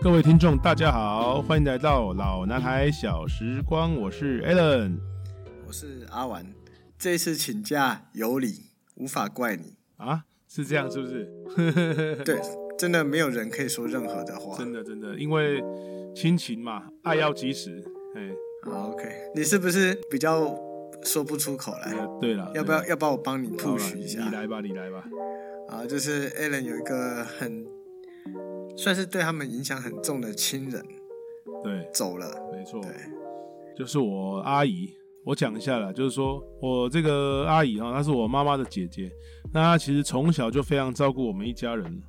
各位听众，大家好，欢迎来到老男孩小时光，我是 Alan，我是阿玩。这一次请假有理，无法怪你啊，是这样是不是？对，真的没有人可以说任何的话，真的真的，因为亲情嘛，爱要及时。哎，OK，你是不是比较说不出口来？对了，要不要要不要我帮你 push 一下？你来吧，你来吧。啊，就是 Alan 有一个很。算是对他们影响很重的亲人，对，走了，没错，对，就是我阿姨。我讲一下啦，就是说我这个阿姨哈，她是我妈妈的姐姐。那她其实从小就非常照顾我们一家人。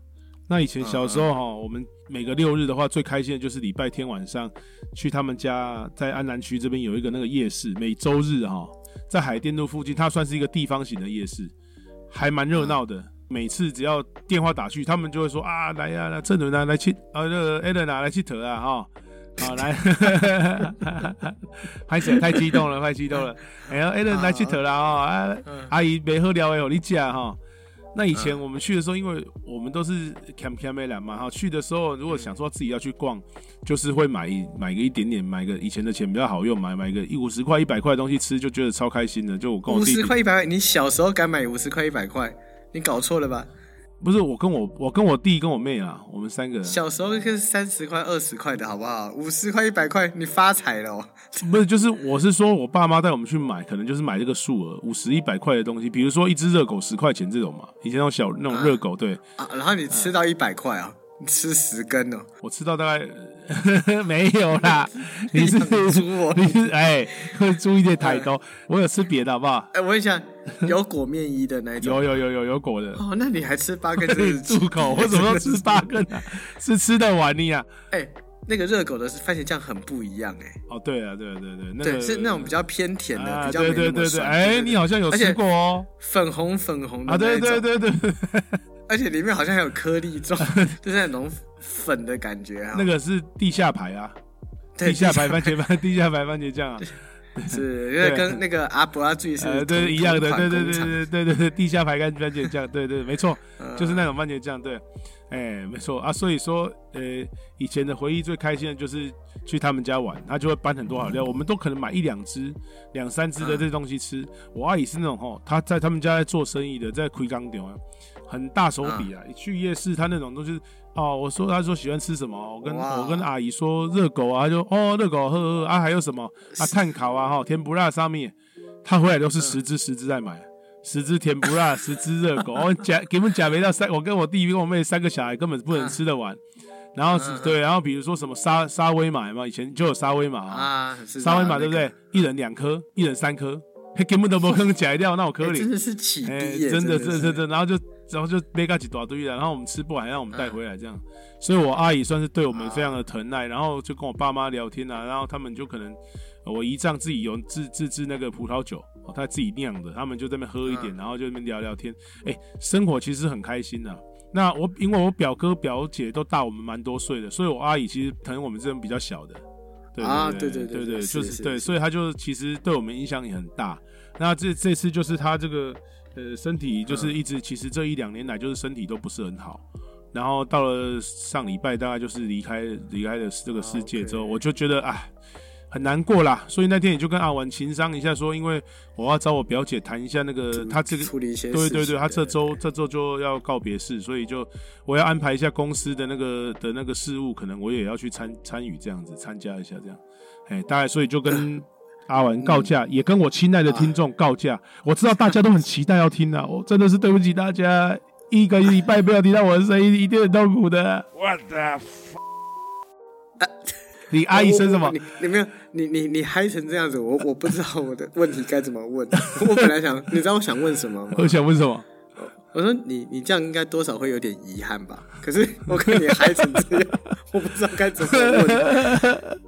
那以前小时候哈，我们每个六日的话，最开心的就是礼拜天晚上去他们家，在安南区这边有一个那个夜市，每周日哈，在海淀路附近，它算是一个地方型的夜市，还蛮热闹的。每次只要电话打去，他们就会说啊，来呀，来郑伦啊，来去啊，那个艾伦啊，来去投啊，哈，好来，拍起来太激动了，太激动了，哎呀，艾伦来去投啦，啊，阿姨没喝了哎，你讲哈。那以前我们去的时候，因为我们都是 cam cam 来嘛，哈，去的时候如果想说自己要去逛，就是会买一买个一点点，买个以前的钱比较好用，买买个一五十块、一百块的东西吃，就觉得超开心的。就我跟我弟五十块、一百块，你小时候敢买五十块、一百块？你搞错了吧？不是我跟我我跟我弟跟我妹啊，我们三个小时候是三十块二十块的好不好？五十块一百块，你发财了？不是，就是我是说我爸妈带我们去买，可能就是买这个数额五十一百块的东西，比如说一只热狗十块钱这种嘛，以前那种小那种热狗，对啊，然后你吃到一百块啊。吃十根哦，我吃到大概 没有啦。你是猪，你是哎，会注意点太多。我有吃别的，好不好？哎，我问一下，有裹面衣的那种？有有有有有裹的。哦，那你还吃八根是？住口！我怎么要吃八根啊？是吃的完你啊？哎，那个热狗的番茄酱很不一样哎。哦，对啊，对对对，那个是那种比较偏甜的，比较对对对对。哎，你好像有吃过哦，粉红粉红的啊，对对对对。而且里面好像还有颗粒状，就是那种粉的感觉啊。那个是地下牌啊，地下牌番茄番，地下牌番茄酱啊，是因为跟那个阿伯阿最是对一样的，对对对对对对对，地下牌跟番茄酱，对对没错，就是那种番茄酱，对，哎没错啊，所以说呃以前的回忆最开心的就是去他们家玩，他就会搬很多好料，我们都可能买一两只、两三只的这东西吃。我阿姨是那种哈，她在他们家在做生意的，在亏钢店啊。很大手笔啊！去夜市，他那种都是哦。我说，他说喜欢吃什么？我跟我跟阿姨说热狗啊，就哦热狗呵呵啊，还有什么啊碳烤啊哈甜不辣上面，他回来都是十只十只在买，十只甜不辣，十只热狗。我 假给我们假没到三，我跟我弟跟我妹三个小孩根本不能吃得完。然后是对，然后比如说什么沙沙威玛嘛，以前就有沙威玛啊，沙威玛对不对？一人两颗，一人三颗，根本都不可能解掉，那我可怜，真的是起低，真的真真的，然后就。然后就背个几大堆了，然后我们吃不完，让我们带回来这样。所以，我阿姨算是对我们非常的疼爱，然后就跟我爸妈聊天啊，然后他们就可能我姨丈自己有自自制那个葡萄酒，他自己酿的，他们就在那边喝一点，然后就那边聊聊天。哎，生活其实很开心的。那我因为我表哥表姐都大我们蛮多岁的，所以我阿姨其实疼我们这种比较小的。对啊，对对对对，就是对，所以他就其实对我们影响也很大。那这这次就是他这个。呃，身体就是一直，其实这一两年来就是身体都不是很好，然后到了上礼拜，大概就是离开离开了这个世界之后，我就觉得啊，很难过啦。所以那天也就跟阿文情商一下，说因为我要找我表姐谈一下那个他这个处理一些，对对对，他这周这周就要告别式，所以就我要安排一下公司的那个的那个事务，可能我也要去参参与这样子，参加一下这样，哎，大概所以就跟。阿文告假，也跟我亲爱的听众告假。我知道大家都很期待要听啊，我真的是对不起大家，一个礼拜不要听到我的声音，一定很痛苦的。What the？你阿姨生什么？你你没有？你你你嗨成这样子，我我不知道我的问题该怎么问。我本来想，你知道我想问什么吗？我想问什么？我说你你这样应该多少会有点遗憾吧？可是我看你嗨成这样，我不知道该怎么问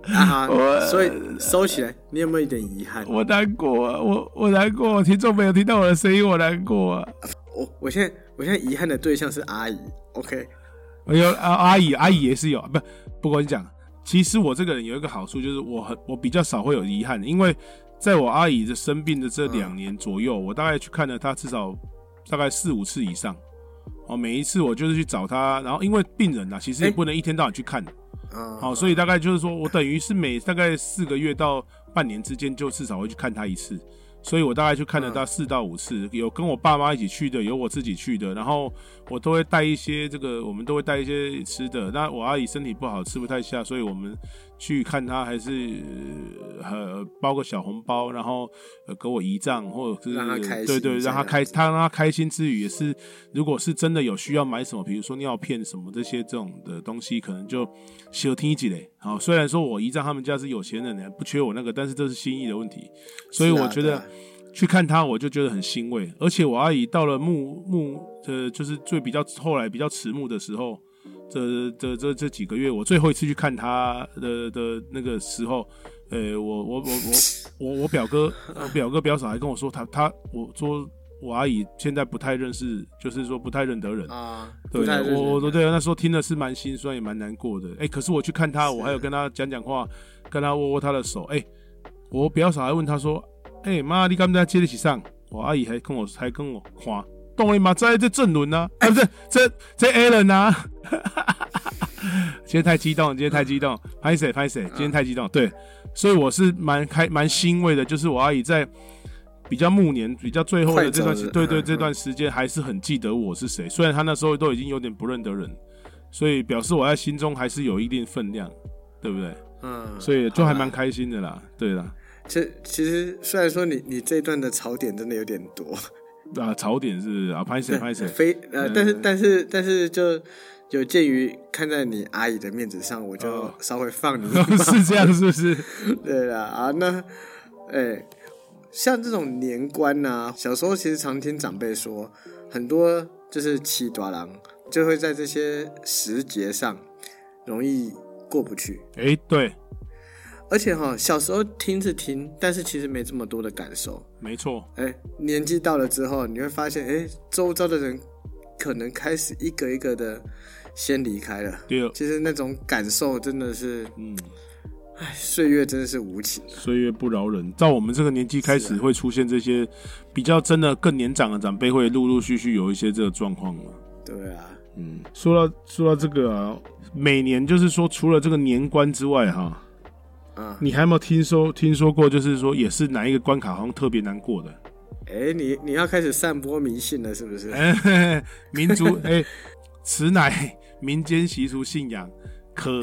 啊！所以收起来，你有没有一点遗憾？我难过啊！我我难过，听众没有听到我的声音，我难过啊！我我现在我现在遗憾的对象是阿姨，OK？我有啊，阿姨阿姨也是有，不不跟你讲，其实我这个人有一个好处，就是我很我比较少会有遗憾，因为在我阿姨的生病的这两年左右，我大概去看了她至少。大概四五次以上，哦，每一次我就是去找她，然后因为病人呐，其实也不能一天到晚去看，好，所以大概就是说我等于是每大概四个月到半年之间，就至少会去看她一次。所以我大概去看了她四到五次，有跟我爸妈一起去的，有我自己去的，然后我都会带一些这个，我们都会带一些吃的。那我阿姨身体不好，吃不太下，所以我们。去看她还是呃包个小红包，然后呃给我仪仗，或者是对对让她开她让她开心之余，也是如果是真的有需要买什么，比如说尿片什么这些这种的东西，可能就小听几嘞。好，虽然说我姨丈他们家是有钱人，不缺我那个，但是这是心意的问题，所以我觉得去看他我就觉得很欣慰。而且我阿姨到了暮暮呃就是最比较后来比较迟暮的时候。这这这这几个月，我最后一次去看他的的那个时候，呃，我我我我我我表哥，我表哥表嫂还跟我说，他他我说我阿姨现在不太认识，就是说不太认得人啊。对，我我对那时候听的是蛮心酸也蛮难过的。哎，可是我去看他，我还有跟他讲讲话，跟他握握他的手。哎，我表嫂还问他说，哎妈，你刚才接得起上？我阿姨还跟我还跟我夸。懂了吗？在这正轮呢？啊，不是，这这 Allen 呢？今天太激动，今天太激动，拍谁拍谁？今天太激动，对，所以我是蛮开蛮欣慰的，就是我阿姨在比较暮年、比较最后的这段时，对对，这段时间还是很记得我是谁。虽然他那时候都已经有点不认得人，所以表示我在心中还是有一定分量，对不对？嗯，所以就还蛮开心的啦。对啦，其其实虽然说你你这一段的槽点真的有点多。啊，槽点是啊，拍谁拍谁，非呃，但是但是但是，就有鉴于看在你阿姨的面子上，我就稍微放你。是这样，是不是？对啦，啊，那哎，像这种年关呐，小时候其实常听长辈说，很多就是七大郎就会在这些时节上容易过不去。哎，对。而且哈，小时候听是听，但是其实没这么多的感受。没错，哎，年纪到了之后，你会发现，哎，周遭的人可能开始一个一个的先离开了。对，其实那种感受真的是，嗯，哎，岁月真的是无情，岁月不饶人。到我们这个年纪开始会出现这些比较真的更年长的长辈，会陆陆续续有一些这个状况了。对啊，嗯，说到说到这个啊，每年就是说，除了这个年关之外，哈。你还有没有听说听说过？就是说，也是哪一个关卡好像特别难过的？哎，你你要开始散播迷信了，是不是？民族 哎，此乃民间习俗信仰，可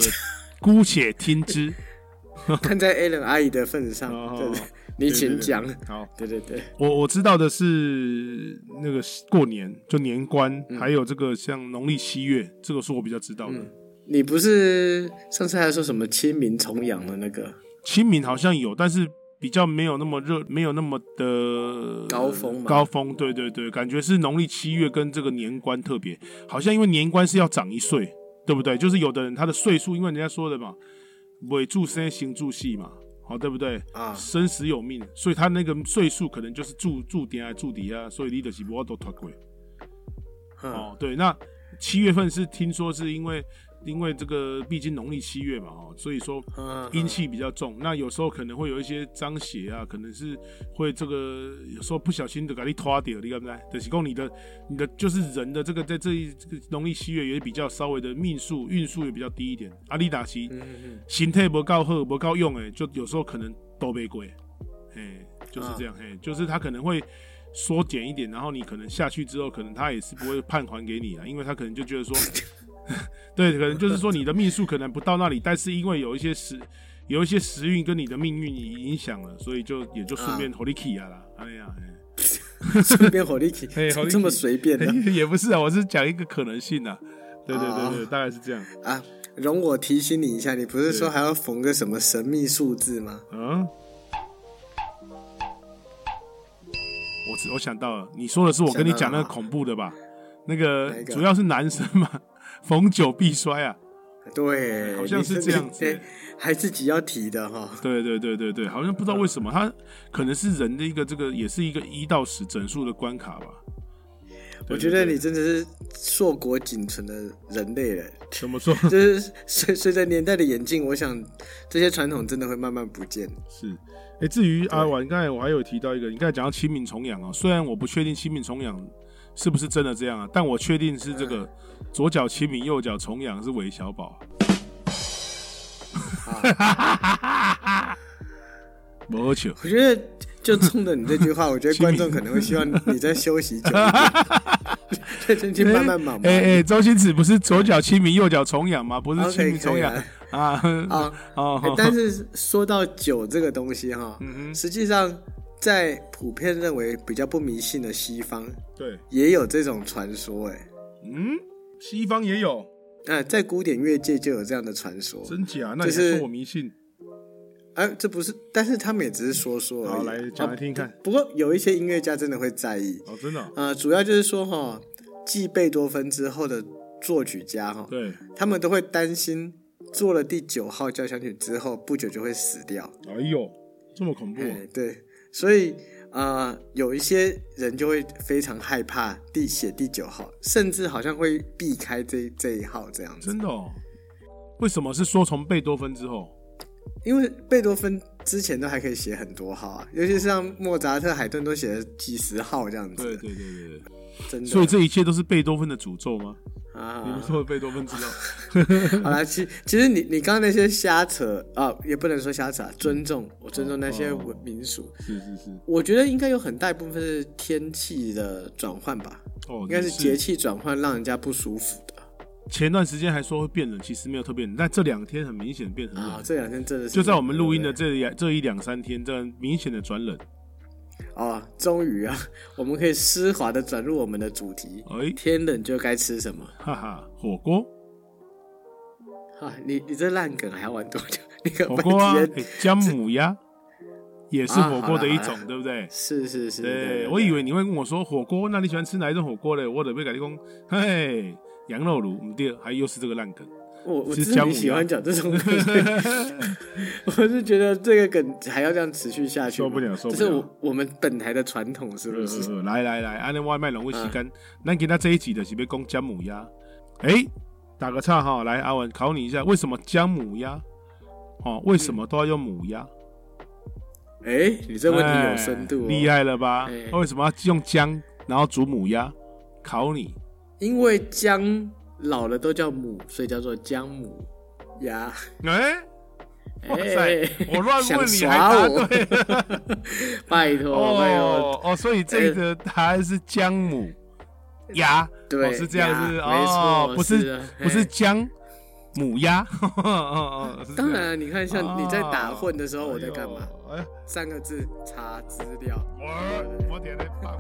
姑且听之。看在 a l n 阿姨的份上，你请讲。好，对对对，我我知道的是那个过年就年关，还有这个像农历七月，这个是我比较知道的。你不是上次还说什么清明重阳的那个？清明好像有，但是比较没有那么热，没有那么的高峰。高峰，对对对，感觉是农历七月跟这个年关特别，好像因为年关是要长一岁，对不对？就是有的人他的岁数，因为人家说的嘛，尾柱生行柱细嘛，好对不对？啊，生死有命，所以他那个岁数可能就是柱柱点啊柱底啊，所以你的是不都脱轨。哦，对，那七月份是听说是因为。因为这个毕竟农历七月嘛，哦，所以说阴气比较重，那有时候可能会有一些脏血啊，可能是会这个有时候不小心的给你拖掉，你看不对？就是讲你的你的就是人的这个在这一这个农历七月也比较稍微的命数运数也比较低一点，阿里达西形态不够好不够用哎，就有时候可能都被鬼，哎，就是这样，哎，就是他可能会缩减一点，然后你可能下去之后，可能他也是不会判还给你啊，因为他可能就觉得说。对，可能就是说你的命数可能不到那里，但是因为有一些时有一些时运跟你的命运影响了，所以就也就顺便火力起啊啦。哎呀，顺便火力起，这么随便的 也不是啊，我是讲一个可能性啊。对对对对，大概是这样啊。容我提醒你一下，你不是说还要缝个什么神秘数字吗？嗯，我我想到了，你说的是我跟你讲那个恐怖的吧？那个主要是男生嘛。逢九必衰啊，对，好像是这样子，还自己要提的哈。对对对对对，好像不知道为什么，他可能是人的一个这个，也是一个一到十整数的关卡吧。我觉得你真的是硕果仅存的人类了。怎么说？就是随随着年代的演进，我想这些传统真的会慢慢不见。是，哎，至于阿婉，刚才我还有提到一个，你刚才讲到清明重阳啊，虽然我不确定清明重阳。是不是真的这样啊？但我确定是这个左脚清明，右脚重阳是韦小宝。没球，我觉得就冲着你这句话，我觉得观众可能会希望你在休息久一点，再进去慢慢忙。哎哎，周星驰不是左脚清明，右脚重阳吗？不是清明重阳啊啊哦。但是说到酒这个东西哈，实际上在普遍认为比较不迷信的西方，对，也有这种传说。哎，嗯，西方也有。哎，在古典乐界就有这样的传说，真假？那你说我迷信？哎，这不是，但是他们也只是说说而已。好，来讲来听看。不过有一些音乐家真的会在意哦，真的。呃，主要就是说哈，继贝多芬之后的作曲家哈，对，他们都会担心做了第九号交响曲之后不久就会死掉。哎呦，这么恐怖！对，所以呃，有一些人就会非常害怕第写第九号，甚至好像会避开这这一号这样子。真的？哦？为什么是说从贝多芬之后？因为贝多芬之前都还可以写很多号啊，尤其是像莫扎特、海顿都写了几十号这样子。对对对对对，真的。所以这一切都是贝多芬的诅咒吗？啊，你们说贝多芬知道？好了，其其实你你刚刚那些瞎扯啊，也不能说瞎扯，尊重我尊重那些民俗。是是是，我觉得应该有很大一部分是天气的转换吧。哦，应该是节气转换让人家不舒服的。前段时间还说会变冷，其实没有特别冷，但这两天很明显变很冷。啊，这两天真的是就在我们录音的这两这一两三天，这明显的转冷。哦，终于啊，我们可以丝滑的转入我们的主题。哎，天冷就该吃什么？哈哈，火锅。哈，你你这烂梗还要玩多久？你火锅啊，姜母鸭 也是火锅的一种，对不对？是是是。对，我以为你会跟我说火锅，那你喜欢吃哪一种火锅嘞？我得被改你讲，嘿。羊肉炉，嗯，第二还又是这个烂梗。我我真的喜欢讲这种梗，我是觉得这个梗还要这样持续下去，受不了，受不了。这是我我们本台的传统，是不是？来来来，安那外卖龙会吸干。那给他这一集的是别讲姜母鸭。哎，打个岔哈，来阿文考你一下，为什么姜母鸭？哦，为什么都要用母鸭？哎，你这问题有深度，厉害了吧？为什么要用姜，然后煮母鸭？考你。因为姜老了都叫母，所以叫做姜母鸭。哎，哇塞！我乱问你还答对，拜托，哦哦，所以这个答案是姜母鸭，对，是这样子，没错，不是不是姜母鸭。当然，你看，像你在打混的时候，我在干嘛？三个字，查资料。我我点的棒。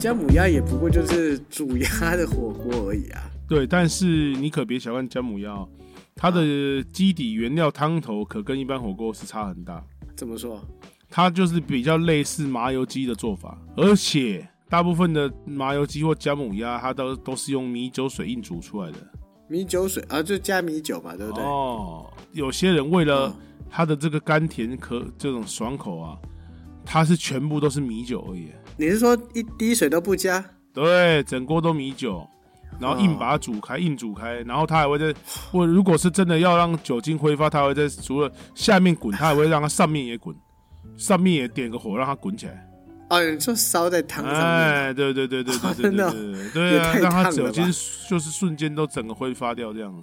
姜母鸭也不过就是煮鸭的火锅而已啊。对，但是你可别小看姜母鸭，它的基底原料汤头可跟一般火锅是差很大。怎么说？它就是比较类似麻油鸡的做法，而且大部分的麻油鸡或姜母鸭，它都都是用米酒水硬煮出来的。米酒水啊，就加米酒嘛，对不对？哦，有些人为了它的这个甘甜可这种爽口啊，它是全部都是米酒而已。你是说一滴水都不加？对，整锅都米酒，然后硬把它煮开，硬煮开，然后它还会在，我如果是真的要让酒精挥发，它会在除了下面滚，它还会让它上面也滚，上面也点个火让它滚起来。哦，你说烧在汤上面？哎，对对对对对对对对，啊，让 它酒精就是瞬间都整个挥发掉这样。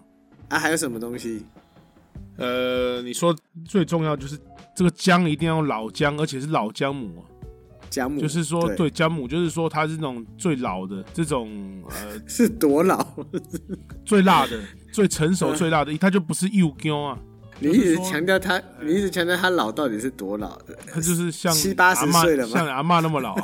啊，还有什么东西？呃，你说最重要就是这个姜一定要老姜，而且是老姜母。就是说，对家母就是说，它是那种最老的这种呃，是多老？最辣的、最成熟、最辣的，它就不是幼姜啊。你一直强调它，你一直强调他老到底是多老的？它就是像七八十岁了，像阿妈那么老。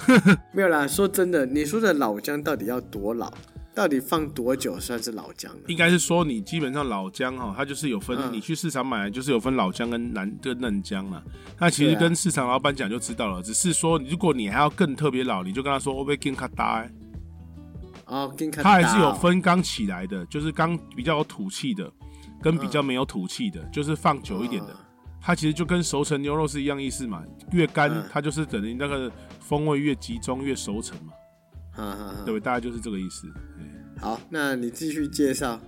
没有啦，说真的，你说的老姜到底要多老？到底放多久算是老姜？应该是说你基本上老姜哈，它就是有分，你去市场买就是有分老姜跟南跟嫩姜啊。那其实跟市场老板讲就知道了，只是说如果你还要更特别老，你就跟他说会不会更卡大？哦，更卡它还是有分刚起来的，就是刚比较有土气的，跟比较没有土气的，就是放久一点的。它其实就跟熟成牛肉是一样意思嘛，越干它就是等于那个风味越集中，越熟成嘛。对，大概就是这个意思。好，那你继续介绍。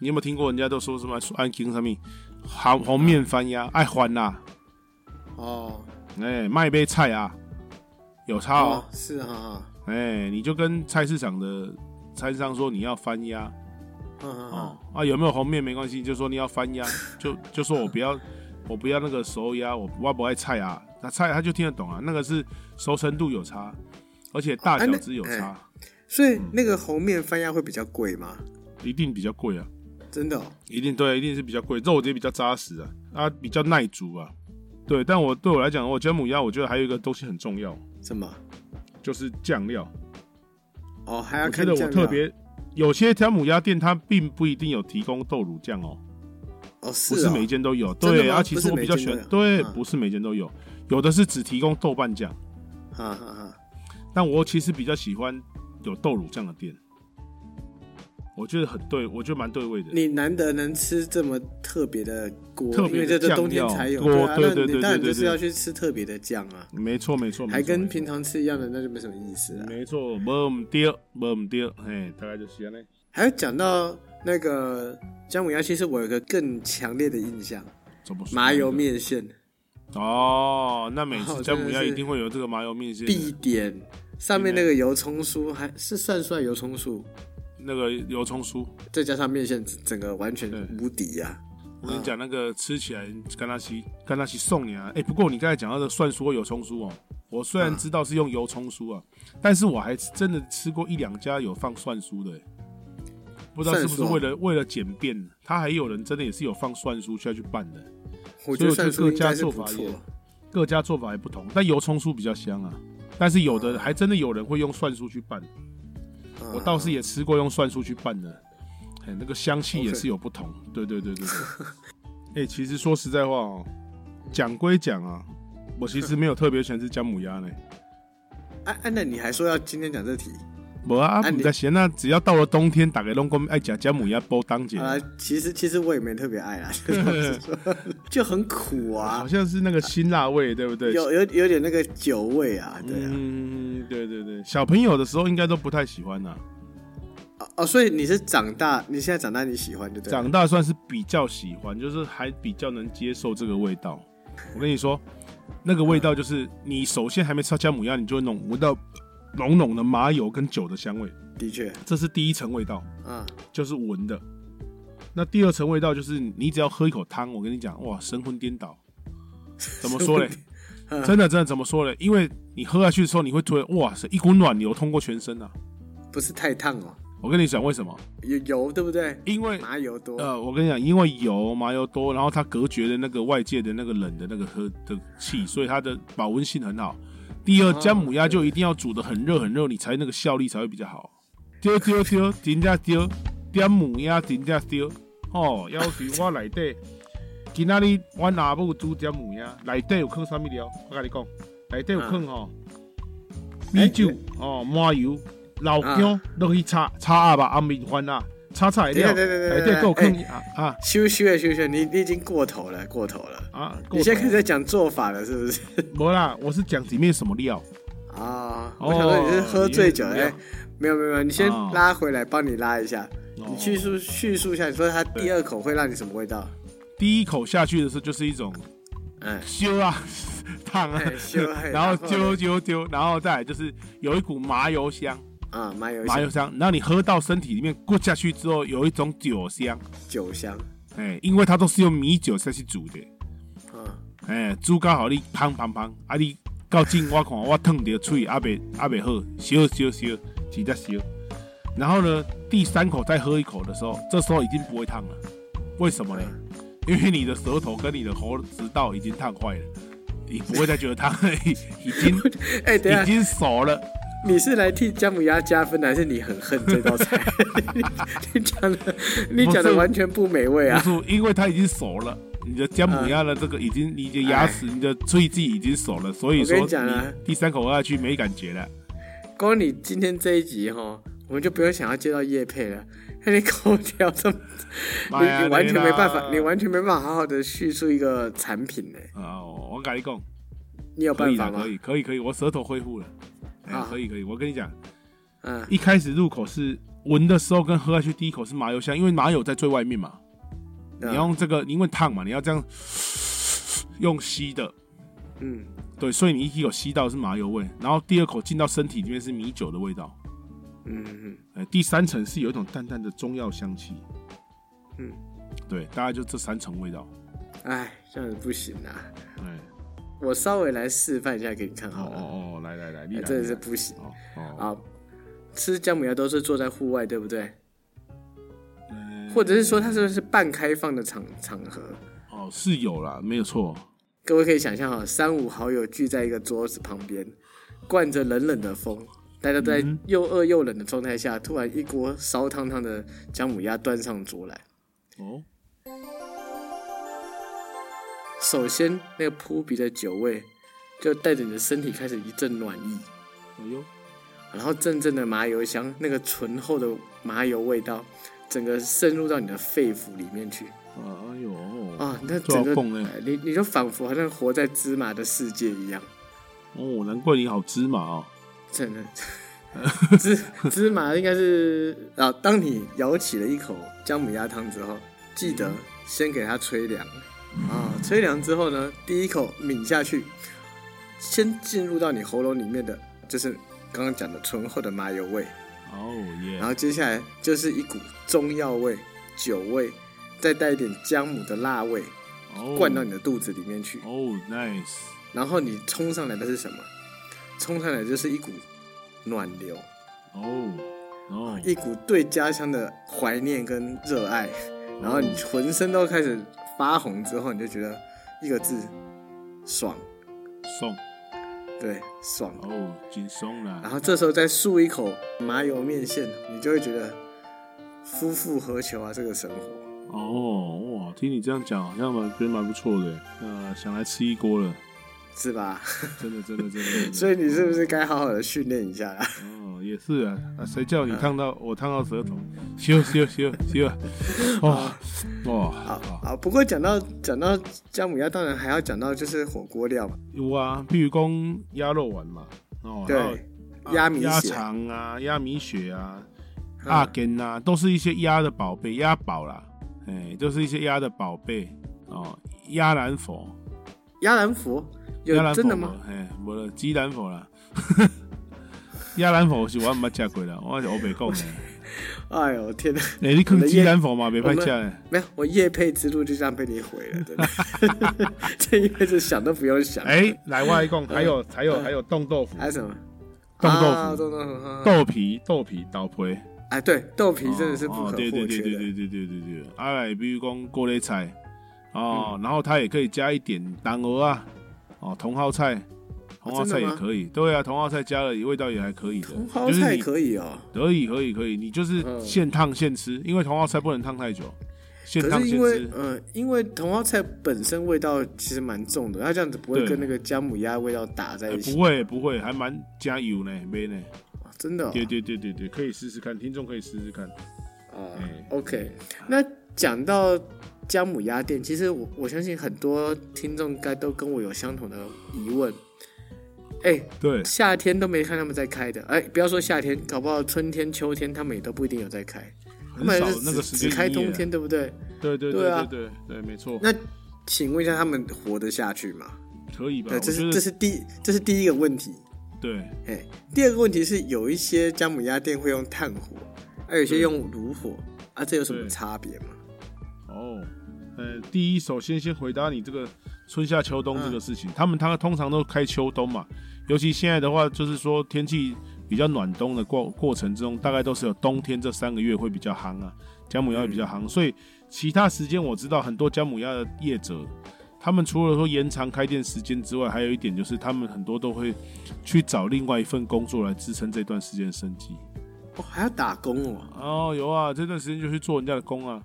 你有没有听过人家都说什么“安京上面红红面翻鸭爱欢呐？哦，哎，卖杯菜啊。有差哦。是哈哈。哎，你就跟菜市场的菜市场说你要翻鸭，哦啊有没有红面没关系，就说你要翻鸭，就就说我不要我不要那个熟鸭，我我不爱菜啊，那菜他就听得懂啊，那个是熟成度有差，而且大小只有差。所以那个红面翻鸭会比较贵吗？一定比较贵啊。真的，一定对，一定是比较贵，肉也比较扎实啊，啊，比较耐煮啊，对。但我对我来讲，我姜母鸭，我觉得还有一个东西很重要，什么？就是酱料。哦，还要看酱料。我特别有些条母鸭店，它并不一定有提供豆乳酱哦。哦，是，不是每间都有。对啊，其实我比较喜欢，对，不是每间都有，有的是只提供豆瓣酱。哈哈哈。但我其实比较喜欢有豆乳酱的店。我觉得很对，我觉得蛮对味的。你难得能吃这么特别的锅，因为这是冬天才有，对啊，对对对当然就是要去吃特别的酱啊。没错没错，还跟平常吃一样的，那就没什么意思了。没错，没唔丢，没唔丢，哎，大概就是这样嘞。还有讲到那个姜母鸭，其实我有个更强烈的印象，麻油面线。哦，那每次姜母鸭一定会有这个麻油面线，必点上面那个油葱酥，还是算算油葱酥。那个油葱酥，再加上面线，整个完全无敌呀！我跟你讲，那个吃起来跟他西跟他西送你啊！哎，不过你刚才讲到的蒜酥油葱酥哦，我虽然知道是用油葱酥啊，但是我还真的吃过一两家有放蒜酥的，不知道是不是为了为了简便，他还有人真的也是有放蒜酥下去拌的。所以各家做法也各家做法也不同，但油葱酥比较香啊，但是有的还真的有人会用蒜酥去拌。我倒是也吃过用蒜酥去拌的，哎，那个香气也是有不同。对对对对对。哎，其实说实在话哦，讲归讲啊，我其实没有特别喜欢吃姜母鸭呢。哎 哎，那你还说要今天讲这题？我啊，你在咸那只要到了冬天，打给龙公爱讲姜母鸭煲当节啊。其实其实我也没特别爱啊，就很苦啊，好像是那个辛辣味，对不对？有有有点那个酒味啊，对啊。嗯，对对对，小朋友的时候应该都不太喜欢呐。哦，所以你是长大，你现在长大你喜欢就对。长大算是比较喜欢，就是还比较能接受这个味道。我跟你说，那个味道就是你首先还没吃姜母鸭，你就会弄闻到。浓浓的麻油跟酒的香味，的确，这是第一层味道，嗯，就是闻的。那第二层味道就是你只要喝一口汤，我跟你讲，哇，神魂颠倒。怎么说嘞？真的真的怎么说嘞？因为你喝下去的时候，你会突然哇塞，一股暖流通过全身啊！不是太烫哦。我跟你讲为什么？有油对不对？因为麻油多。呃，我跟你讲，因为油麻油多，然后它隔绝的那个外界的那个冷的那个喝的气，所以它的保温性很好。第二，姜母鸭就一定要煮的很热很热，你才那个效力才会比较好。丢丢丢，真正丢，姜母鸭真正丢。哦，要求我内底，今仔日我阿母煮姜母鸭，内底有放啥物料？我跟你讲，内底有放吼米酒哦，麻油、老姜落去炒炒鸭吧，阿面番啊。炒菜料，对对对对对，够坑啊啊！羞羞啊羞羞，你你已经过头了，过头了啊！你现在开始讲做法了，是不是？没啦，我是讲里面什么料啊。我想说你是喝醉酒哎，没有没有没有，你先拉回来，帮你拉一下。你叙述叙述一下，你说它第二口会让你什么味道？第一口下去的时候就是一种，嗯，羞啊，烫啊，然后丢丢丢，然后再来就是有一股麻油香。啊，麻油麻油香，然后你喝到身体里面过下去之后，有一种酒香，酒香，哎，因为它都是用米酒下去煮的，嗯，哎，煮刚好你砰砰砰，啊，你到近我看我烫着嘴，阿未阿未好，烧烧烧，直接烧。然后呢，第三口再喝一口的时候，这时候已经不会烫了，为什么呢？因为你的舌头跟你的喉食道已经烫坏了，你不会再觉得烫已经 哎，已经熟了。你是来替姜母鸭加分的，还是你很恨这道菜？你讲的，你讲的完全不美味啊！不是，因为它已经熟了，你的姜母鸭的这个已经，你的牙齿、你的脆剂已经熟了，所以说你第三口喝下去没感觉了。光你今天这一集哈，我们就不用想要接到叶配了。你口条这么，你你完全没办法，你完全没办法好好的叙述一个产品呢。哦，我跟你讲，你有办法吗？可以，可以，可以，我舌头恢复了。啊，可以可以，我跟你讲，嗯，一开始入口是闻的时候跟喝下去第一口是麻油香，因为麻油在最外面嘛，你用这个因为烫嘛，你要这样 用吸的，嗯，对，所以你一口吸到是麻油味，然后第二口进到身体里面是米酒的味道，嗯嗯哎，第三层是有一种淡淡的中药香气，嗯，对，大概就这三层味道，哎，这样子不行啊！哎，我稍微来示范一下给你看哦好了。哦哦，来来来，你真的是不行哦哦，啊！吃姜母鸭都是坐在户外，对不对？嗯或者是说它是不是半开放的场场合？哦是有啦，没有错，各位可以想象哈，三五好友聚在一个桌子旁边，灌着冷冷的风，大家都在嗯又饿又冷的状态下，突然一锅烧烫烫的姜母鸭端上桌来。哦，首先，那个扑鼻的酒味就带着你的身体开始一阵暖意，哎呦，然后阵阵的麻油香，那个醇厚的麻油味道，整个渗入到你的肺腑里面去。啊哎呦，啊！那整个你你就仿佛好像活在芝麻的世界一样，哦，难怪你好芝麻哦，真的。芝芝麻应该是啊，当你舀起了一口姜母鸭汤之后，记得先给它吹凉啊，吹凉之后呢，第一口抿下去，先进入到你喉咙里面的就是刚刚讲的醇厚的麻油味，哦耶。然，后接下来就是一股中药味、酒味，再带一点姜母的辣味，哦。灌到你的肚子里面去。哦，nice，然后你冲上来的是什么？冲上来就是一股暖流，哦哦，一股对家乡的怀念跟热爱，然后你浑身都开始发红之后，你就觉得一个字，爽，爽对，爽。哦，紧松了然，后这时候再漱一口麻油面线，你就会觉得夫复何求啊，这个生活。哦哇，听你这样讲，好像蛮觉得蛮不错的，呃，想来吃一锅了，是吧？真的真的真的真的，所以你是不是该好好的训练一下啦？哦，也是啊，啊，谁叫你烫到我烫到舌头，修修修修，哦。哦，好好，不过讲到讲到姜母鸭，当然还要讲到就是火锅料嘛，有啊，譬如讲鸭肉丸嘛，哦，对，鸭米鸭血，肠啊，鸭米血啊，嗯。鸭根啊，都是一些鸭的宝贝，鸭宝啦，哎，都是一些鸭的宝贝。哦，鸭兰佛，鸭兰佛有真的吗？？哎，无了，鸡兰佛啦。鸭兰佛是我毋捌食过啦，我是欧北讲的。哎呦天哪！哎、你啃鸡兰佛嘛，别歹食嘞。没有，我夜配之路就这样被你毁了，真的。这一辈子想都不用想。哎、来我一讲，还有还有还有冻豆腐还，有什么？冻豆啊腐，冻豆腐。啊豆皮豆皮豆皮，哎，对，豆皮真的是不哦可对对对或缺的。对对对对对对。啊，来比如讲锅类菜，嗯哦，然后它也可以加一点蛋鹅啊，哦，茼蒿菜，茼蒿菜也可以。对啊，茼蒿菜加了味道也还可以的。茼蒿菜可以哦，可以可以可以，你就是嗯现烫现吃，因为茼蒿菜不能烫太久，现可烫现是因为吃。呃，因为茼蒿菜本身味道其实蛮重的，它这样子不会跟那个姜母鸭味道打在哎一起不。会不会，还蛮加油呢，没呢。啊真的哦。对对对对对，可以试试看，听众可以试试看。哦哎，OK，那讲到姜母鸭店，其实我我相信很多听众应该都跟我有相同的疑问。哎、对，夏天都没看他们在开的，哎、不要说夏天，搞不好春天、秋天他们也都不一定有在开，他们还是只少那个时只间开冬天，对不对？对对对啊对对没错，那请问一下，他们活得下去吗？可以吧？这是这是第这是第一个问题。对，哎，第二个问题是，有一些姜母鸭店会用炭火，还有一些用炉火，啊，这有什么差别吗？哦，呃，第一，首先先回答你这个春夏秋冬这个事情，他们他通常都开秋冬嘛，尤其现在的话，就是说天气比较暖冬的过过程之中，大概都是有冬天这三个月会比较夯啊，姜母鸭会比较夯，所以其他时间我知道很多姜母鸭的业者。他们除了说延长开店时间之外，还有一点就是他们很多都会去找另外一份工作来支撑这段时间的生计。哦，还要打工哦。哦，有啊，这段时间就去做人家的工啊。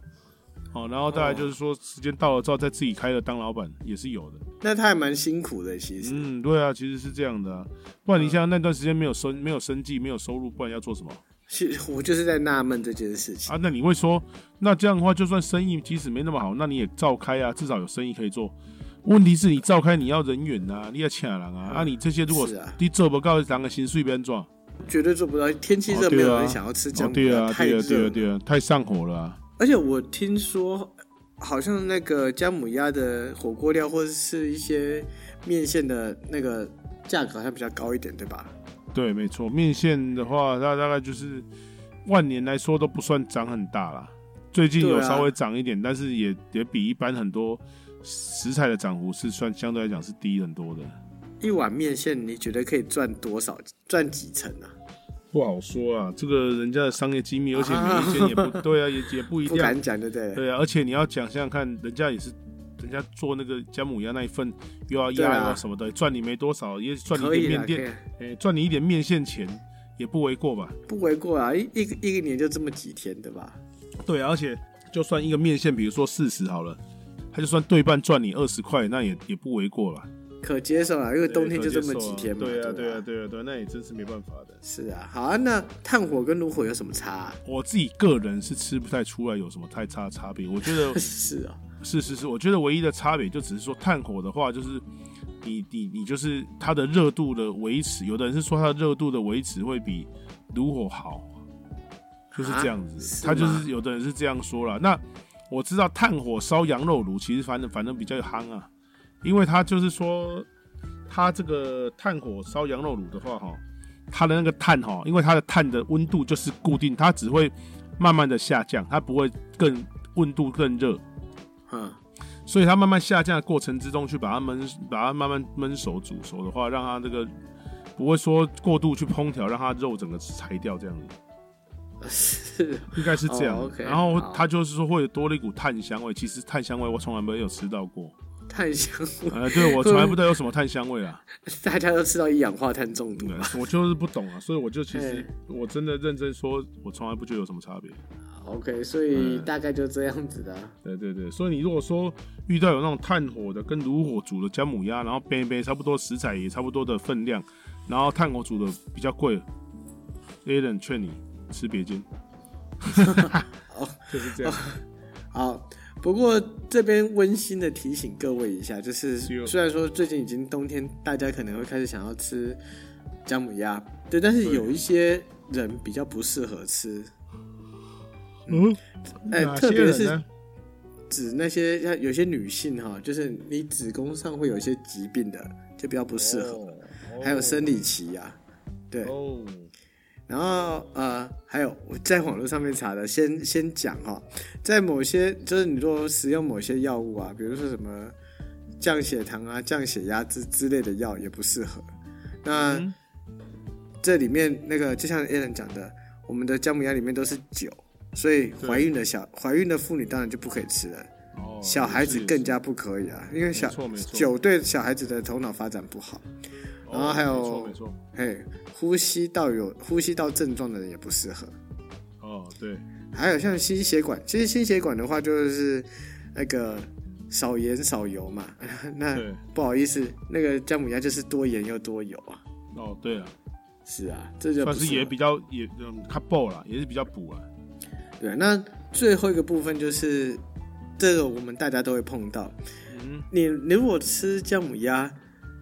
哦，然后大概就是说，时间到了之后再自己开了当老板也是有的。那他还蛮辛苦的，其实。嗯，对啊，其实是这样的啊。不然你像那段时间没有生没有生计没有收入，不然要做什么其实我就是在纳闷这件事情。啊？那你会说，那这样的话，就算生意即使没那么好，那你也照开啊，至少有生意可以做。问题是你照开，你要人员啊，你要请人啊，啊，你这些如果你做不到，人的薪水边赚？绝对做不到。天气热，没有人想要吃姜哦，母鸭，对啊，太对啊，对啊。对啊，太上火了啊。而且我听说好像那个姜母鸭的火锅料或者是一些面线的那个价格好像比较高一点，对吧？对，没错，面线的话，它大概就是万年来说都不算涨很大啦。最近有稍微涨一点，但是也也比一般很多食材的涨幅是算相对来讲是低很多的。一碗面线，你觉得可以赚多少？赚几成啊？不好说啊，这个人家的商业机密，而且面线也不对啊，也也不一定。不敢讲，对不对？对啊，而且你要讲想想看，人家也是，人家做那个姜母鸭那一份，又要压又要什么的，赚你没多少，也赚你一点面店，哎，赚你一点面线钱，也不为过吧？不为过啊，一一个一个年就这么几天，对吧？对啊，而且就算一个面线，比如说四十好了，他就算对半赚你二十块，那也也不为过了。可接受啊，因为冬天就这么几天嘛。对啊，对啊，对啊，对，那也真是没办法的。是啊，好啊，那炭火跟炉火有什么差？我自己个人是吃不太出来有什么太差差别。我觉得 是啊，是是是，我觉得唯一的差别就只是说炭火的话，就是你你你就是它的热度的维持，有的人是说它的热度的维持会比炉火好，就是这样子。他就是有的人是这样说了。那我知道炭火烧羊肉炉其实反正反正比较有夯啊。因为它就是说，它这个炭火烧羊肉卤的话，哈，它的那个炭哈，因为它的炭的温度就是固定，它只会慢慢的下降，它不会更温度更热，嗯，所以它慢慢下降的过程之中去把它焖，把它慢慢焖熟煮熟的话，让它这个不会说过度去烹调，让它肉整个柴掉这样子，是 应该是这样，然后它就是说会多了一股炭香味，其实炭香味我从来没有吃到过。碳香味，呃，对我从来不知道有什么 碳香味啊。大家都吃到一氧化碳中毒，我就是不懂啊，所以我就其实我真的认真说，我从来不觉得有什么差别。OK，所以大概就这样子的。对对对，所以你如果说遇到有那种炭火的跟炉火煮的姜母鸭，然后杯一杯差不多食材也差不多的分量，然后炭火煮的比较贵，Alan 劝你吃别间。哦，就是这样。好。不过这边温馨的提醒各位一下，就是虽然说最近已经冬天，大家可能会开始想要吃姜母鸭，对，但是有一些人比较不适合吃。嗯，哎，特别是指那些像有些女性哈，就是你子宫上会有一些疾病的，就比较不适合。还有生理期呀，对。然后呃，还有我在网络上面查的，先先讲哈，在某些就是你若使用某些药物啊，比如说什么降血糖啊、降血压之之类的药也不适合。那这里面那个就像 a l n 讲的，我们的姜母鸭里面都是酒，所以怀孕的小怀孕的妇女当然就不可以吃了。哦，小孩子更加不可以啊，因为小酒对小孩子的头脑发展不好。然后还有，嘿，呼吸道有呼吸道症状的人也不适合。哦，对。还有像心血管，其实心血管的话就是那个少盐少油嘛。那不好意思，那个姜母鸭就是多盐又多油啊。哦，对啊，是啊，这就算是也比较也嗯，它补了，也是比较补啊。对，那最后一个部分就是这个我们大家都会碰到。嗯，你你如果吃姜母鸭。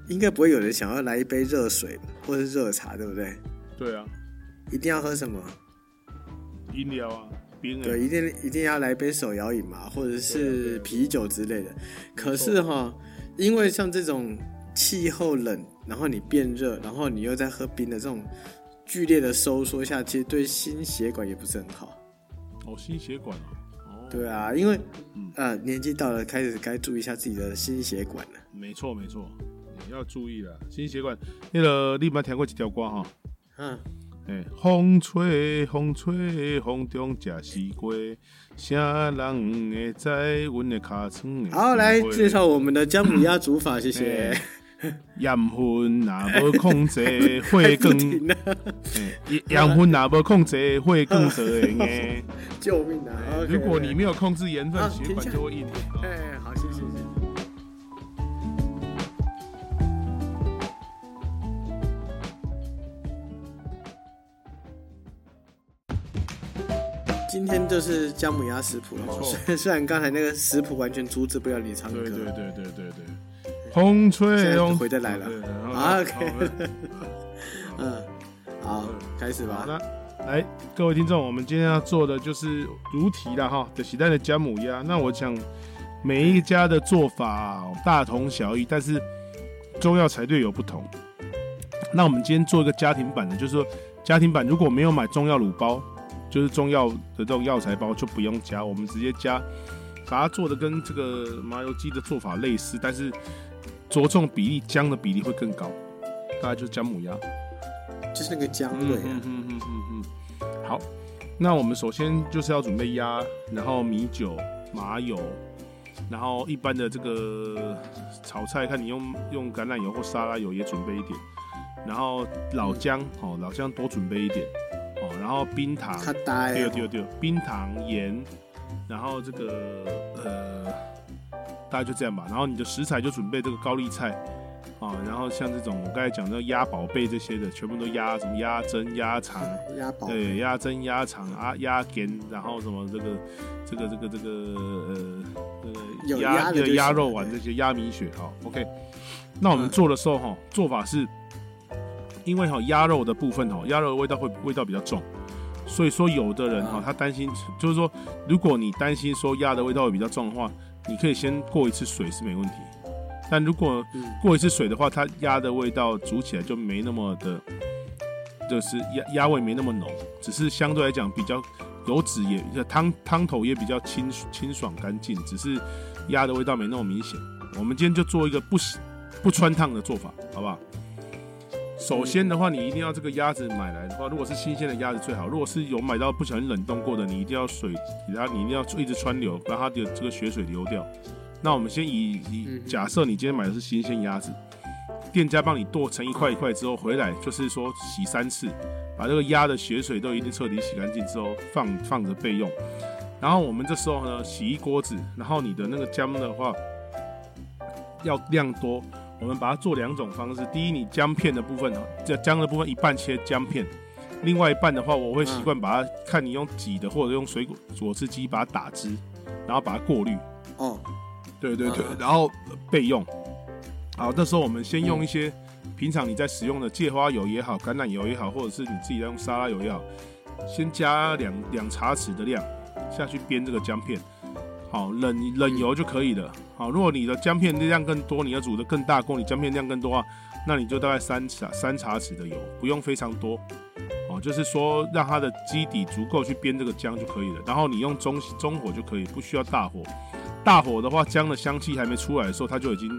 应该不会有人想要来一杯热水或者是热茶，对不对？对啊，一定要喝什么？饮料啊，冰对，一定一定要来杯手摇饮嘛，或者是啤酒之类的。可是哈，因为像这种气候冷，然后你变热，然后你又在喝冰的这种剧烈的收缩下，其实对心血管也不是很好。哦，心血管啊？哦，对啊，因为呃年纪到了，开始该注意一下自己的心血管了。没错，没错。要注意了，心血管。那个你捌听过一条歌哈？嗯，哎，风吹风吹，风中食西瓜，啥人会在阮的尻川？好，来介绍我们的姜母鸭煮法，谢谢。盐分若无控制，会更。盐分若无控制，会更多的。救命啊！如果你没有控制盐分，血管就会硬。哎，好，谢谢谢。今天就是姜母鸭食谱了，虽 虽然刚才那个食谱完全阻止不了你唱歌，对对对对对对，风吹风回得来了，OK，嗯，好，开始吧。那来，各位听众，我们今天要做的就是如题了哈，的喜蛋的姜母鸭。那我想每一家的做法大同小异，但是中药材略有不同。那我们今天做一个家庭版的，就是说家庭版如果没有买中药卤包，就是中药的这种药材包就不用加，我们直接加，把它做的跟这个麻油鸡的做法类似，但是着重比例姜的比例会更高，大概就是姜母鸭。就是那个姜味。嗯嗯嗯嗯嗯。好，那我们首先就是要准备鸭，然后米酒、麻油，然后一般的这个炒菜，看你用用橄榄油或沙拉油也准备一点，然后老姜哦，老姜多准备一点哦，然后冰糖，对对对，冰糖盐，然后这个呃，大概就这样吧，然后你的食材就准备这个高丽菜。啊，然后像这种我刚才讲的鸭宝贝这些的，全部都鸭什么鸭胗、鸭肠，鸭宝对鸭胗、鸭肠啊、鸭根，然后什么这个这个这个这个呃呃鸭的鸭肉丸这些鸭米血哈，OK。那我们做的时候哈，做法是，因为哈鸭肉的部分哈，鸭肉的味道会味道比较重，所以说有的人哈他担心，就是说如果你担心说鸭的味道会比较重的话，你可以先过一次水是没问题。但如果过一次水的话，它鸭的味道煮起来就没那么的，就是鸭鸭味没那么浓，只是相对来讲比较油脂也汤汤头也比较清清爽干净，只是鸭的味道没那么明显。我们今天就做一个不不穿烫的做法，好不好？首先的话，你一定要这个鸭子买来的话，如果是新鲜的鸭子最好。如果是有买到不小心冷冻过的，你一定要水给它，你一定要一直穿流，让它的这个血水流掉。那我们先以以假设你今天买的是新鲜鸭子，店家帮你剁成一块一块之后回来，就是说洗三次，把这个鸭的血水都一定彻底洗干净之后放放着备用。然后我们这时候呢洗一锅子，然后你的那个姜的话要量多，我们把它做两种方式。第一，你姜片的部分呢，这姜的部分一半切姜片，另外一半的话我会习惯把它看你用挤的或者用水果果汁机把它打汁，然后把它过滤。哦。对对对，然后备用。好，那时候我们先用一些平常你在使用的芥花油也好，橄榄油也好，或者是你自己在用沙拉油也好，先加两两茶匙的量下去煸这个姜片。好，冷冷油就可以了。好，如果你的姜片量更多，你要煮的更大锅，你姜片量更多啊，那你就大概三茶三茶匙的油，不用非常多。哦，就是说让它的基底足够去煸这个姜就可以了。然后你用中中火就可以，不需要大火。大火的话，姜的香气还没出来的时候，它就已经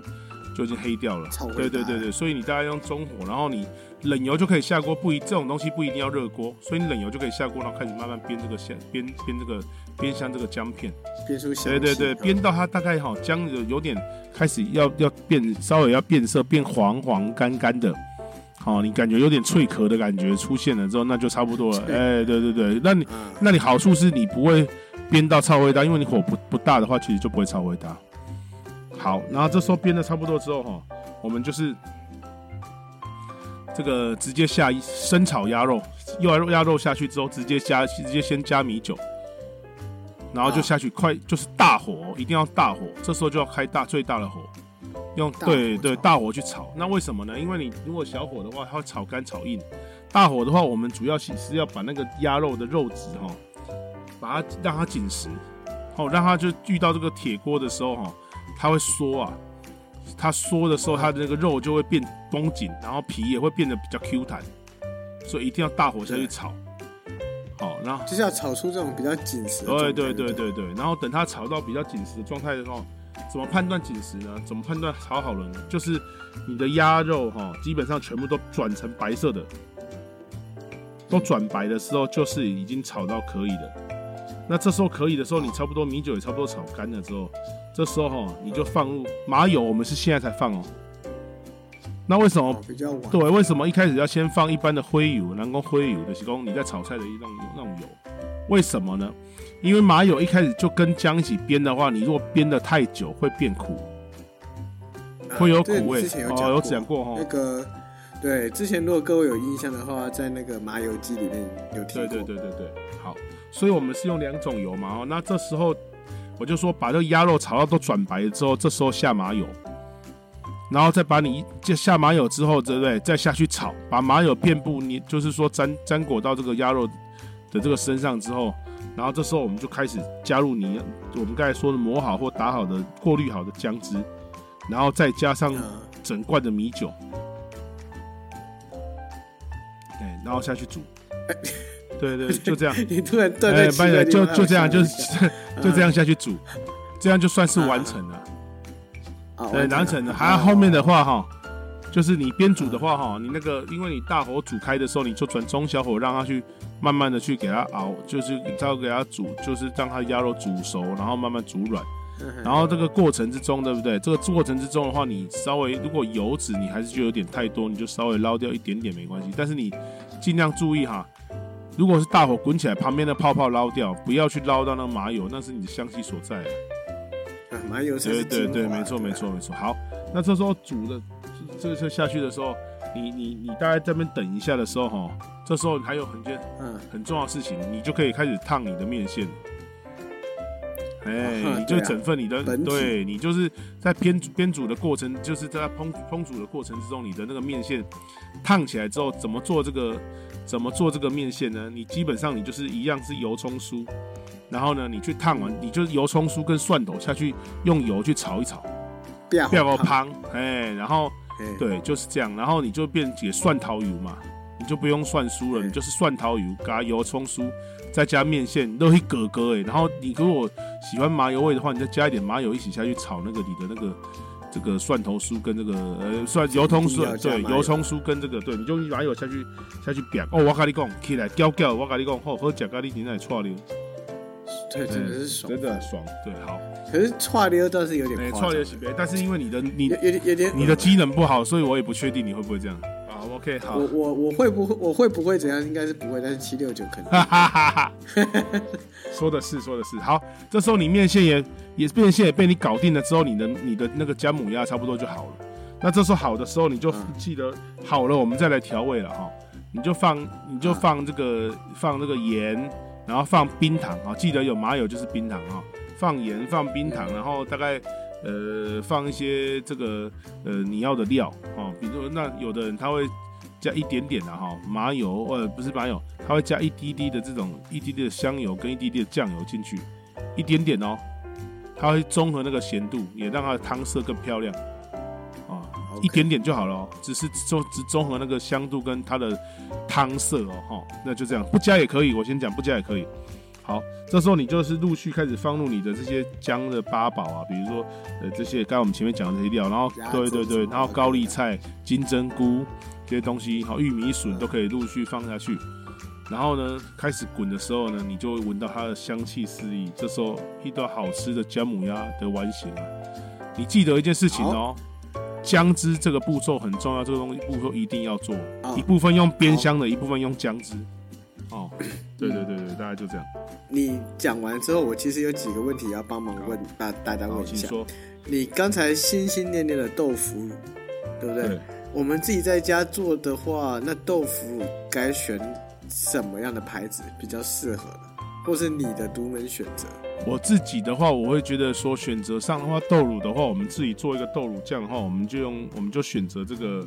就已经黑掉了。对对对对，所以你大概用中火，然后你冷油就可以下锅，不一这种东西不一定要热锅，所以你冷油就可以下锅，然后开始慢慢煸这个香，煸煸这个煸香这个姜片。煸出香。对对对，煸到它大概好姜有有点开始要要变，稍微要变色，变黄黄干干的，好，你感觉有点脆壳的感觉出现了之后，那就差不多了。哎，对对对，那你那你好处是你不会。煸到超味大，因为你火不不大的话，其实就不会超味大。好，然后这时候煸的差不多之后哈，我们就是这个直接下一生炒鸭肉，又肉鸭肉下去之后，直接加直接先加米酒，然后就下去快就是大火，一定要大火，这时候就要开大最大的火，用对对大火去炒。那为什么呢？因为你如果小火的话，它会炒干炒硬。大火的话，我们主要是是要把那个鸭肉的肉质哈。把它让它紧实，好，让它就遇到这个铁锅的时候，哈，它会缩啊，它缩的时候，它的那个肉就会变绷紧，然后皮也会变得比较 Q 弹，所以一定要大火下去炒，好，然后就是要炒出这种比较紧实。对对对对对，然后等它炒到比较紧实的状态的时候，怎么判断紧实呢？怎么判断炒好了呢？就是你的鸭肉哈，基本上全部都转成白色的，都转白的时候，就是已经炒到可以的。那这时候可以的时候，你差不多米酒也差不多炒干了之后，这时候哈你就放入麻油，我们是现在才放哦。那为什么比较晚？对，为什么一开始要先放一般的灰油，南宫灰油的是供你在炒菜的一种那种油？为什么呢？因为麻油一开始就跟姜一起煸的话，你如果煸的太久会变苦，会有苦味。哦，有讲过哈。那个对，之前如果各位有印象的话，在那个麻油鸡里面有提过。对对对对对，好。所以我们是用两种油嘛，哦，那这时候我就说把这个鸭肉炒到都转白了之后，这时候下麻油，然后再把你就下麻油之后，对不对？再下去炒，把麻油遍布你，就是说沾沾裹到这个鸭肉的这个身上之后，然后这时候我们就开始加入你我们刚才说的磨好或打好的过滤好的姜汁，然后再加上整罐的米酒，对，然后下去煮。对对，就这样。你突然断在哎，就就这样，就就这样下去煮，这样就算是完成了。对，完成了。还有后面的话哈，就是你边煮的话哈，你那个因为你大火煮开的时候，你就转中小火让它去慢慢的去给它熬，就是再给它煮，就是让它鸭肉煮熟，然后慢慢煮软。然后这个过程之中，对不对？这个过程之中的话，你稍微如果油脂你还是就有点太多，你就稍微捞掉一点点没关系。但是你尽量注意哈。如果是大火滚起来，旁边的泡泡捞掉，不要去捞到那个麻油，那是你的香气所在。啊麻油对对对，没错没错没错。好，那这时候煮的这个下去的时候，你你你大概这边等一下的时候哈，这时候还有很件嗯很重要的事情，你就可以开始烫你的面线。哎，你就整份你的，对你就是在边边煮的过程，就是在烹烹煮的过程之中，你的那个面线烫起来之后，怎么做这个？怎么做这个面线呢？你基本上你就是一样是油葱酥，然后呢，你去烫完，你就是油葱酥跟蒜头下去用油去炒一炒，不要个汤，哎，然后对，就是这样，然后你就变解蒜头油嘛，你就不用蒜酥了，你就是蒜头油加油葱酥，再加面线都一格格哎，然后你如果喜欢麻油味的话，你再加一点麻油一起下去炒那个你的那个。这个蒜头酥跟这个呃蒜油葱酥对油葱酥跟这个对，你就麻油下去下去煸哦，我跟你讲起来叫叫，我跟你讲好好食咖喱今天串溜，对，真的是爽，真的很爽，对，好。可是串溜倒是有点串流是别，但是因为你的你有点有点你的机能不好，所以我也不确定你会不会这样。OK，好，我我我会不会我会不会怎样？应该是不会，但是七六九可能。说的是，说的是。好，这时候你面线也也面线也被你搞定了之后，你的你的那个姜母鸭差不多就好了。那这时候好的时候，你就记得好了，我们再来调味了哈。你就放你就放这个放这个盐，然后放冰糖啊，记得有麻油就是冰糖啊。放盐放冰糖，然后大概。呃，放一些这个呃你要的料哦，比如说那有的人他会加一点点的哈麻油，呃不是麻油，它会加一滴滴的这种一滴滴的香油跟一滴滴的酱油进去，一点点哦，它会综合那个咸度，也让它的汤色更漂亮啊，一点点就好了哦，只是综只综合那个香度跟它的汤色哦哈，那就这样，不加也可以，我先讲不加也可以。好，这时候你就是陆续开始放入你的这些姜的八宝啊，比如说呃这些刚才我们前面讲的这些料，然后对对对，然后高丽菜、金针菇这些东西，好玉米笋都可以陆续放下去。然后呢，开始滚的时候呢，你就会闻到它的香气四溢。这时候一道好吃的姜母鸭的完形了。你记得一件事情哦，姜汁这个步骤很重要，这个东西步骤一定要做，一部分用煸香的，一部分用姜汁。哦，对对对对，大概就这样。你讲完之后，我其实有几个问题要帮忙问大大家问一下。说，你刚才心心念念的豆腐乳，对不对？我们自己在家做的话，那豆腐乳该选什么样的牌子比较适合呢？或是你的独门选择？我自己的话，我会觉得说，选择上的话，豆乳的话，我们自己做一个豆乳酱的话，我们就用，我们就选择这个，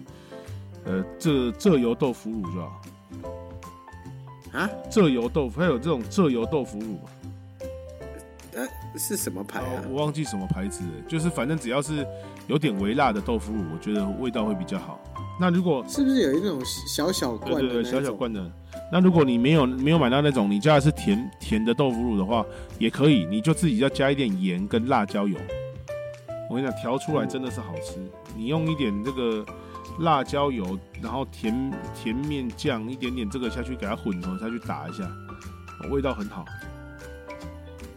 呃，这蔗油豆腐乳是吧？啊，蔗油豆腐，还有这种蔗油豆腐乳，呃，是什么牌啊？我忘记什么牌子，就是反正只要是有点微辣的豆腐乳，我觉得味道会比较好。那如果是不是有一种小小罐？对对对，小小罐的。那如果你没有没有买到那种，你加的是甜甜的豆腐乳的话，也可以，你就自己要加一点盐跟辣椒油。我跟你讲，调出来真的是好吃。你用一点这个。辣椒油，然后甜甜面酱一点点，这个下去给它混合下去打一下，味道很好。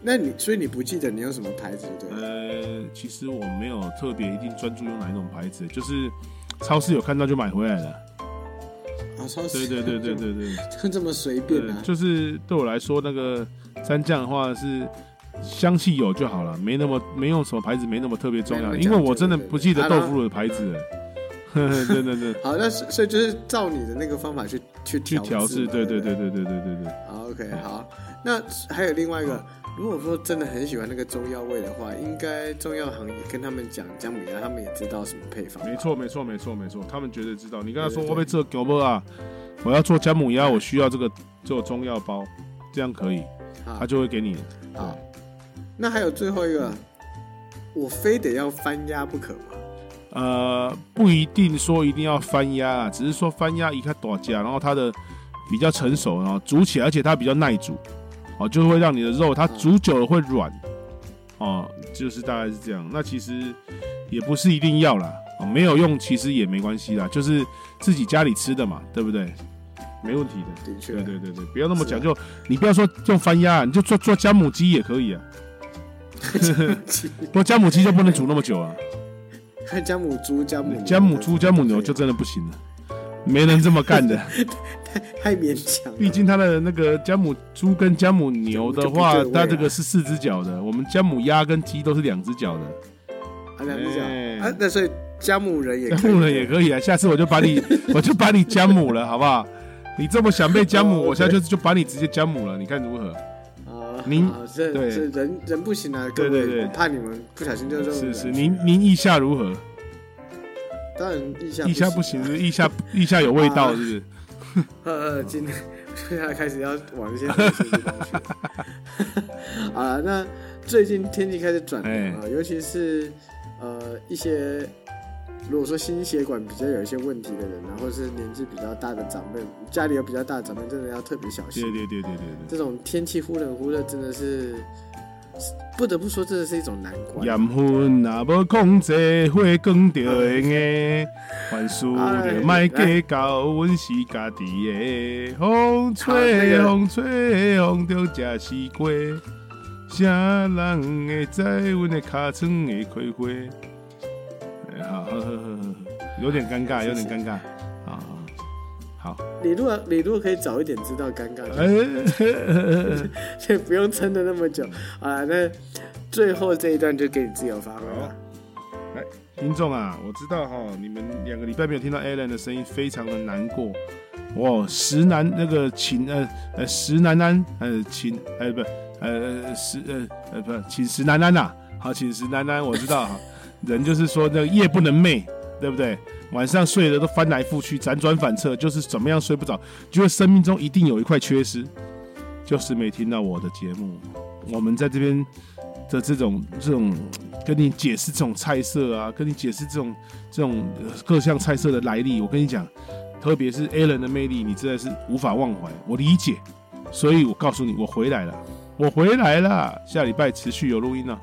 那你所以你不记得你用什么牌子对？呃，其实我没有特别一定专注用哪一种牌子，就是超市有看到就买回来了。啊，超市？对对对对对对，就这么随便啊？就是对我来说，那个蘸酱的话是香气有就好了，没那么没用什么牌子，没那么特别重要，因为我真的不记得豆腐乳的牌子。对对对，好，那所以就是照你的那个方法去去去调试，对对对对对对对对。好，OK，好，那还有另外一个，如果说真的很喜欢那个中药味的话，应该中药行也跟他们讲姜母鸭，他们也知道什么配方。没错没错没错没错，他们绝对知道。你跟他说我被这狗不啊，我要做姜母鸭，我需要这个做中药包，这样可以，他就会给你。啊，那还有最后一个，我非得要翻鸭不可吗？呃，不一定说一定要翻鸭啊，只是说翻鸭一看多家，然后它的比较成熟，然后煮起来，而且它比较耐煮，哦，就会让你的肉它煮久了会软，哦，就是大概是这样。那其实也不是一定要啦，哦，没有用其实也没关系啦，就是自己家里吃的嘛，对不对？没问题的。的确，对对对对，不要那么讲究，你不要说用翻鸭，你就做做姜母鸡也可以啊。不过姜母鸡就不能煮那么久啊。看姜母猪、姜母牛姜母猪、姜母牛就真的不行了，没人这么干的。太太勉强了。毕竟它的那个姜母猪跟姜母牛的话它这个是四只脚的，我们姜母鸭跟鸡都是两只脚的。啊，两只脚哎啊，那所以姜母人也可以姜母人也可以啊，下次我就把你，我就把你姜母了，好不好？你这么想被姜母，哦我下次就就把你直接姜母了，你看如何？啊。您啊这对这人人不行啊，各位，对对对我怕你们不小心就肉是是，您您意下如何？当然意下意下不行，是意下意下有味道，是不是？呃呃，今天 现在开始要往这些东西地方去。啊，那最近天气开始转哎凉啊，尤其是呃一些如果说心血管比较有一些问题的人啊，或者是年纪比较大的长辈，家里有比较大的长辈，真的要特别小心。对对对对对对。这种天气忽冷忽热，真的是不得不说，真的是一种难关。盐分若无控制，火光就会硬。凡事就卖计较，阮是家己的。风吹风吹，风中食西瓜。啥人会知阮的尻川会开花？哎好好好好好，有点尴尬，有点尴尬。啊，好，你如果你如果可以早一点知道尴尬。就不用撑的那么久。啊。那最后这一段就给你自由发挥了。听众啊，我知道哈，你们两个礼拜没有听到 Alan 的声音，非常的难过。哇，石楠那个秦呃呃石楠楠呃秦呃不呃呃石呃呃不秦石楠楠呐、好，请石楠楠，我知道哈，人就是说那个夜不能寐，对不对？晚上睡了都翻来覆去，辗转反侧，就是怎么样睡不着，觉得生命中一定有一块缺失，就是没听到我的节目。我们在这边的这种这种跟你解释这种菜色啊，跟你解释这种这种各项菜色的来历，我跟你讲，特别是 Alan 的魅力，你真的是无法忘怀。我理解，所以我告诉你，我回来了，我回来了。下礼拜持续有录音呢、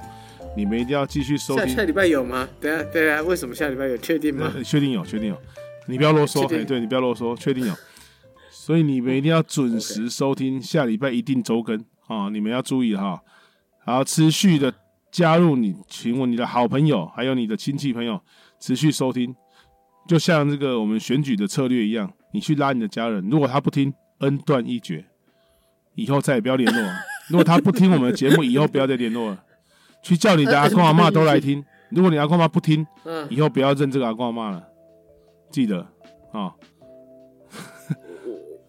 你们一定要继续收听下下。礼拜有吗？等一下等一下，为什么下礼拜有？确定吗？呃确定有，确定有，你不要啰嗦，对你不要啰嗦，确定有。所以你们一定要准时收听，下礼拜一定周更啊！你们要注意哈，然后持续的加入你，请问你的好朋友，还有你的亲戚朋友，持续收听。就像这个我们选举的策略一样，你去拉你的家人，如果他不听，恩断义绝，以后再也不要联络了。如果他不听我们的节目，以后不要再联络了。去叫你的阿公阿妈都来听。如果你阿公阿妈不听，嗯，以后不要认这个阿公阿妈了，记得啊、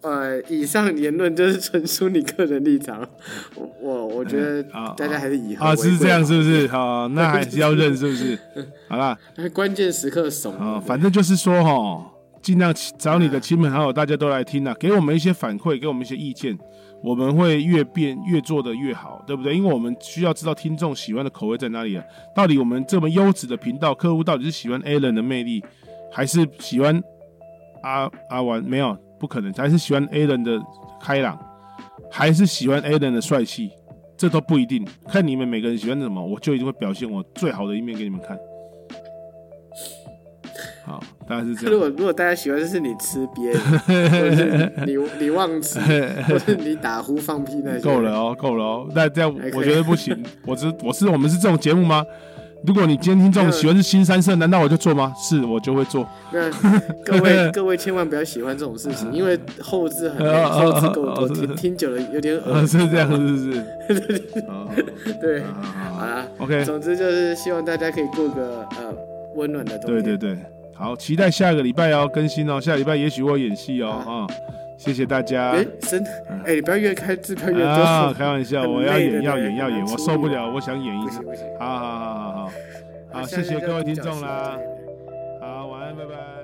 呃，以上言论就是纯属你个人立场，我我我觉得啊大家还是以后啊，是这样，是不是？好，那还是要认，是不是？好啦，关键时刻怂啊，反正就是说哈，尽量找你的亲朋好友，大家都来听啊，给我们一些反馈，给我们一些意见，我们会越变越做的越好，对不对？因为我们需要知道听众喜欢的口味在哪里啊。到底我们这么优质的频道，客户到底是喜欢 Alan 的魅力，还是喜欢阿阿玩？没有，不可能，还是喜欢 Alan 的开朗，还是喜欢 Alan 的帅气？这都不一定，看你们每个人喜欢什么，我就一定会表现我最好的一面给你们看。好，大概是这样。如果如果大家喜欢的是你吃瘪，或者是你你忘词，或者你打呼放屁那些，够了哦，够了哦。那这样我觉得不行。我是我是我们是这种节目吗？如果你今天听众喜欢是新三色，难道我就做吗？是我就会做。那 各位各位千万不要喜欢这种事情，因为后置很后置够多，听听久了有点呃，恶。是这样，是不是？哦对，好好好好啦 OK，总之就是希望大家可以过个呃温暖的冬天。对对对，好，期待下个礼拜要更新哦。下礼拜也许我演戏哦好啊，谢谢大家。哎，真的，哎，你不要越开支票越啊，开玩笑，我要演，要演，要演，我受不了，我想演一次。好好好好好，好，谢谢各位听众啦好，晚安，拜拜。